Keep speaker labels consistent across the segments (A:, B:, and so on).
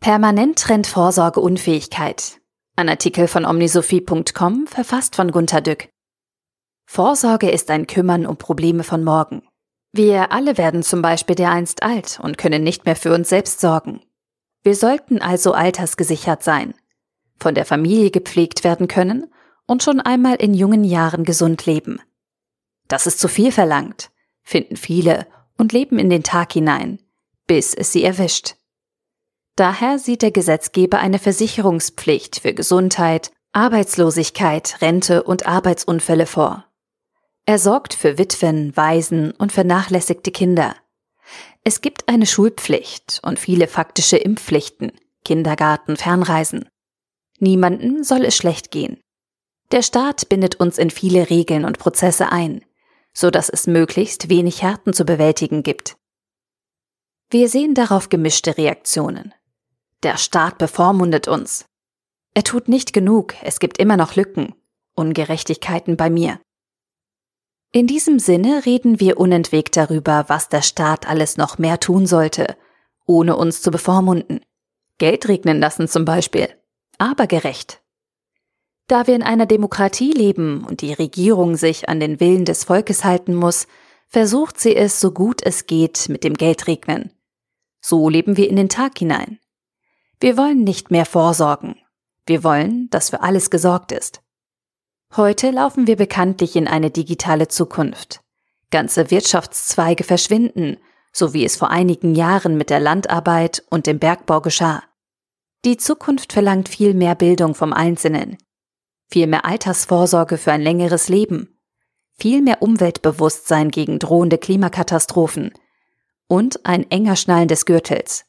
A: Permanent trennt Vorsorgeunfähigkeit. Ein Artikel von omnisophie.com, verfasst von Gunter Dück. Vorsorge ist ein Kümmern um Probleme von morgen. Wir alle werden zum Beispiel dereinst alt und können nicht mehr für uns selbst sorgen. Wir sollten also altersgesichert sein, von der Familie gepflegt werden können und schon einmal in jungen Jahren gesund leben. Das ist zu viel verlangt, finden viele und leben in den Tag hinein, bis es sie erwischt. Daher sieht der Gesetzgeber eine Versicherungspflicht für Gesundheit, Arbeitslosigkeit, Rente und Arbeitsunfälle vor. Er sorgt für Witwen, Waisen und vernachlässigte Kinder. Es gibt eine Schulpflicht und viele faktische Impfpflichten, Kindergarten, Fernreisen. Niemanden soll es schlecht gehen. Der Staat bindet uns in viele Regeln und Prozesse ein, so dass es möglichst wenig Härten zu bewältigen gibt. Wir sehen darauf gemischte Reaktionen. Der Staat bevormundet uns. Er tut nicht genug, es gibt immer noch Lücken, Ungerechtigkeiten bei mir. In diesem Sinne reden wir unentwegt darüber, was der Staat alles noch mehr tun sollte, ohne uns zu bevormunden. Geld regnen lassen zum Beispiel, aber gerecht. Da wir in einer Demokratie leben und die Regierung sich an den Willen des Volkes halten muss, versucht sie es so gut es geht mit dem Geldregnen. So leben wir in den Tag hinein. Wir wollen nicht mehr vorsorgen. Wir wollen, dass für alles gesorgt ist. Heute laufen wir bekanntlich in eine digitale Zukunft. Ganze Wirtschaftszweige verschwinden, so wie es vor einigen Jahren mit der Landarbeit und dem Bergbau geschah. Die Zukunft verlangt viel mehr Bildung vom Einzelnen, viel mehr Altersvorsorge für ein längeres Leben, viel mehr Umweltbewusstsein gegen drohende Klimakatastrophen und ein enger Schnallen des Gürtels.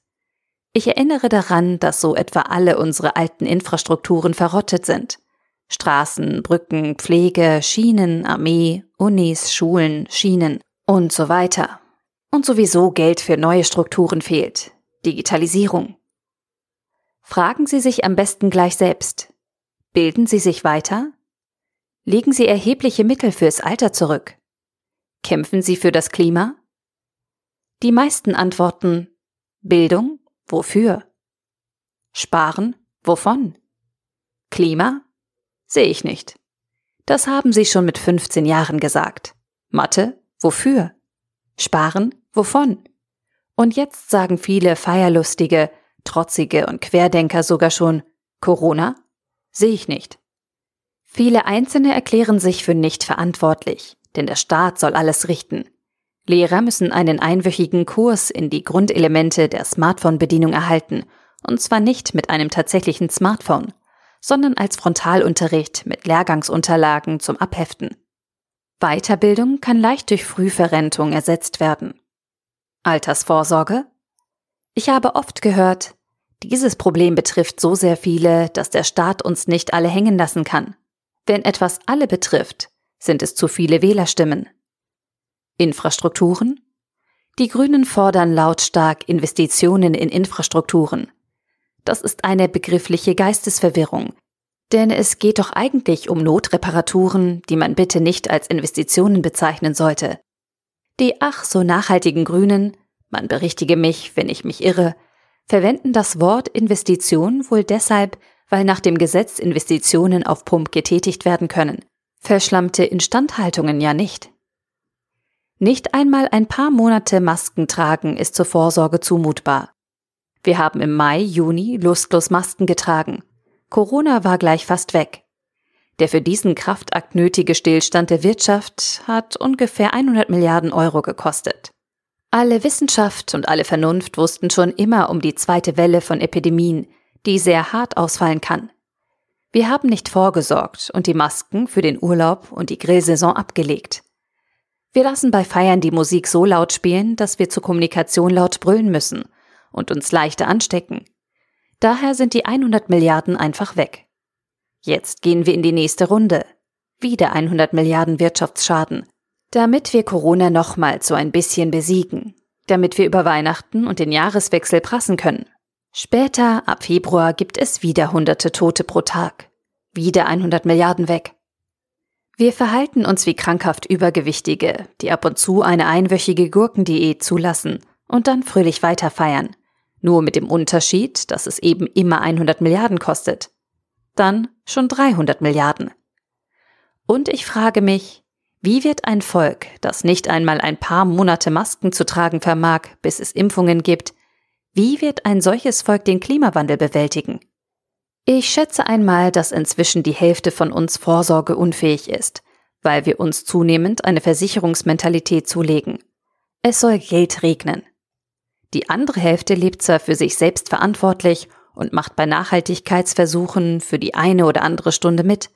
A: Ich erinnere daran, dass so etwa alle unsere alten Infrastrukturen verrottet sind. Straßen, Brücken, Pflege, Schienen, Armee, Unis, Schulen, Schienen und so weiter. Und sowieso Geld für neue Strukturen fehlt. Digitalisierung. Fragen Sie sich am besten gleich selbst. Bilden Sie sich weiter? Legen Sie erhebliche Mittel fürs Alter zurück? Kämpfen Sie für das Klima? Die meisten antworten Bildung, Wofür? Sparen? Wovon? Klima? Sehe ich nicht. Das haben Sie schon mit 15 Jahren gesagt. Mathe? Wofür? Sparen? Wovon? Und jetzt sagen viele Feierlustige, Trotzige und Querdenker sogar schon Corona? Sehe ich nicht. Viele Einzelne erklären sich für nicht verantwortlich, denn der Staat soll alles richten. Lehrer müssen einen einwöchigen Kurs in die Grundelemente der Smartphone-Bedienung erhalten, und zwar nicht mit einem tatsächlichen Smartphone, sondern als Frontalunterricht mit Lehrgangsunterlagen zum Abheften. Weiterbildung kann leicht durch Frühverrentung ersetzt werden. Altersvorsorge? Ich habe oft gehört, dieses Problem betrifft so sehr viele, dass der Staat uns nicht alle hängen lassen kann. Wenn etwas alle betrifft, sind es zu viele Wählerstimmen. Infrastrukturen? Die Grünen fordern lautstark Investitionen in Infrastrukturen. Das ist eine begriffliche Geistesverwirrung, denn es geht doch eigentlich um Notreparaturen, die man bitte nicht als Investitionen bezeichnen sollte. Die ach so nachhaltigen Grünen, man berichtige mich, wenn ich mich irre, verwenden das Wort Investition wohl deshalb, weil nach dem Gesetz Investitionen auf Pump getätigt werden können. Verschlammte Instandhaltungen ja nicht. Nicht einmal ein paar Monate Masken tragen ist zur Vorsorge zumutbar. Wir haben im Mai, Juni lustlos Masken getragen. Corona war gleich fast weg. Der für diesen Kraftakt nötige Stillstand der Wirtschaft hat ungefähr 100 Milliarden Euro gekostet. Alle Wissenschaft und alle Vernunft wussten schon immer um die zweite Welle von Epidemien, die sehr hart ausfallen kann. Wir haben nicht vorgesorgt und die Masken für den Urlaub und die Grillsaison abgelegt. Wir lassen bei Feiern die Musik so laut spielen, dass wir zur Kommunikation laut brüllen müssen und uns leichter anstecken. Daher sind die 100 Milliarden einfach weg. Jetzt gehen wir in die nächste Runde. Wieder 100 Milliarden Wirtschaftsschaden. Damit wir Corona nochmal so ein bisschen besiegen. Damit wir über Weihnachten und den Jahreswechsel prassen können. Später, ab Februar, gibt es wieder hunderte Tote pro Tag. Wieder 100 Milliarden weg. Wir verhalten uns wie krankhaft Übergewichtige, die ab und zu eine einwöchige Gurkendiät zulassen und dann fröhlich weiterfeiern. Nur mit dem Unterschied, dass es eben immer 100 Milliarden kostet. Dann schon 300 Milliarden. Und ich frage mich, wie wird ein Volk, das nicht einmal ein paar Monate Masken zu tragen vermag, bis es Impfungen gibt, wie wird ein solches Volk den Klimawandel bewältigen? Ich schätze einmal, dass inzwischen die Hälfte von uns vorsorgeunfähig ist, weil wir uns zunehmend eine Versicherungsmentalität zulegen. Es soll Geld regnen. Die andere Hälfte lebt zwar für sich selbst verantwortlich und macht bei Nachhaltigkeitsversuchen für die eine oder andere Stunde mit,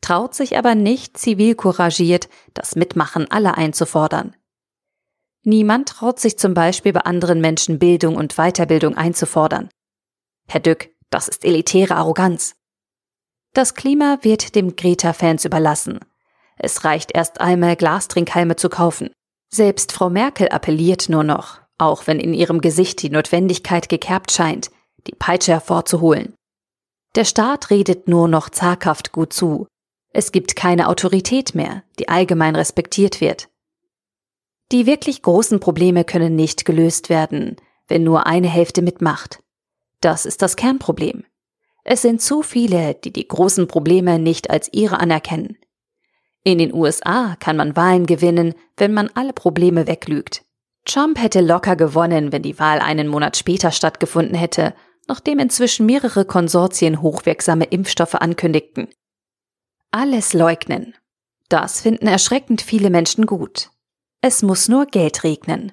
A: traut sich aber nicht zivilcouragiert, das Mitmachen aller einzufordern. Niemand traut sich zum Beispiel bei anderen Menschen Bildung und Weiterbildung einzufordern. Herr Dück, das ist elitäre Arroganz. Das Klima wird dem Greta-Fans überlassen. Es reicht erst einmal Glastrinkhalme zu kaufen. Selbst Frau Merkel appelliert nur noch, auch wenn in ihrem Gesicht die Notwendigkeit gekerbt scheint, die Peitsche hervorzuholen. Der Staat redet nur noch zaghaft gut zu. Es gibt keine Autorität mehr, die allgemein respektiert wird. Die wirklich großen Probleme können nicht gelöst werden, wenn nur eine Hälfte mitmacht. Das ist das Kernproblem. Es sind zu viele, die die großen Probleme nicht als ihre anerkennen. In den USA kann man Wahlen gewinnen, wenn man alle Probleme weglügt. Trump hätte locker gewonnen, wenn die Wahl einen Monat später stattgefunden hätte, nachdem inzwischen mehrere Konsortien hochwirksame Impfstoffe ankündigten. Alles leugnen. Das finden erschreckend viele Menschen gut. Es muss nur Geld regnen.